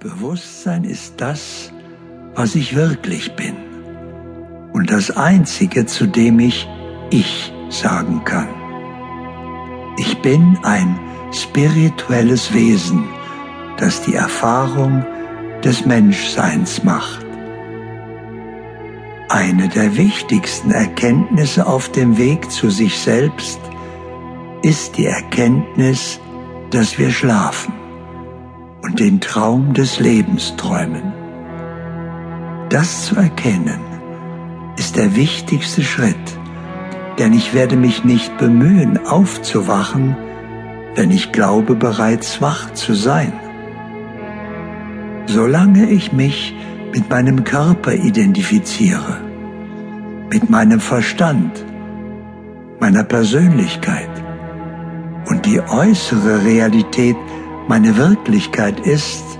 Bewusstsein ist das, was ich wirklich bin und das Einzige, zu dem ich Ich sagen kann. Ich bin ein spirituelles Wesen, das die Erfahrung des Menschseins macht. Eine der wichtigsten Erkenntnisse auf dem Weg zu sich selbst ist die Erkenntnis, dass wir schlafen und den Traum des Lebens träumen. Das zu erkennen ist der wichtigste Schritt, denn ich werde mich nicht bemühen, aufzuwachen, wenn ich glaube bereits wach zu sein. Solange ich mich mit meinem Körper identifiziere, mit meinem Verstand, meiner Persönlichkeit und die äußere Realität meine Wirklichkeit ist,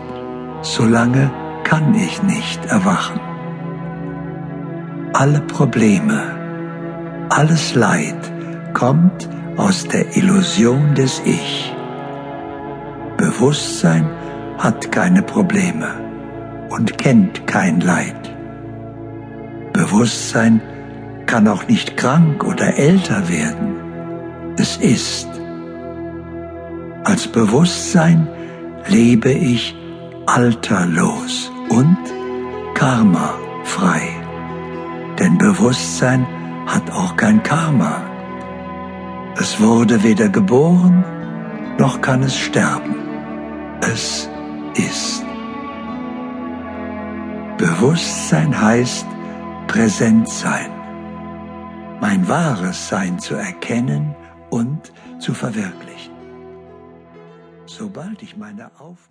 solange kann ich nicht erwachen. Alle Probleme, alles Leid kommt aus der Illusion des Ich. Bewusstsein hat keine Probleme und kennt kein Leid. Bewusstsein kann auch nicht krank oder älter werden. Es ist. Als Bewusstsein lebe ich alterlos und karmafrei. Denn Bewusstsein hat auch kein Karma. Es wurde weder geboren, noch kann es sterben. Es ist. Bewusstsein heißt präsent sein, mein wahres Sein zu erkennen und zu verwirklichen. Sobald ich meine Aufmerksamkeit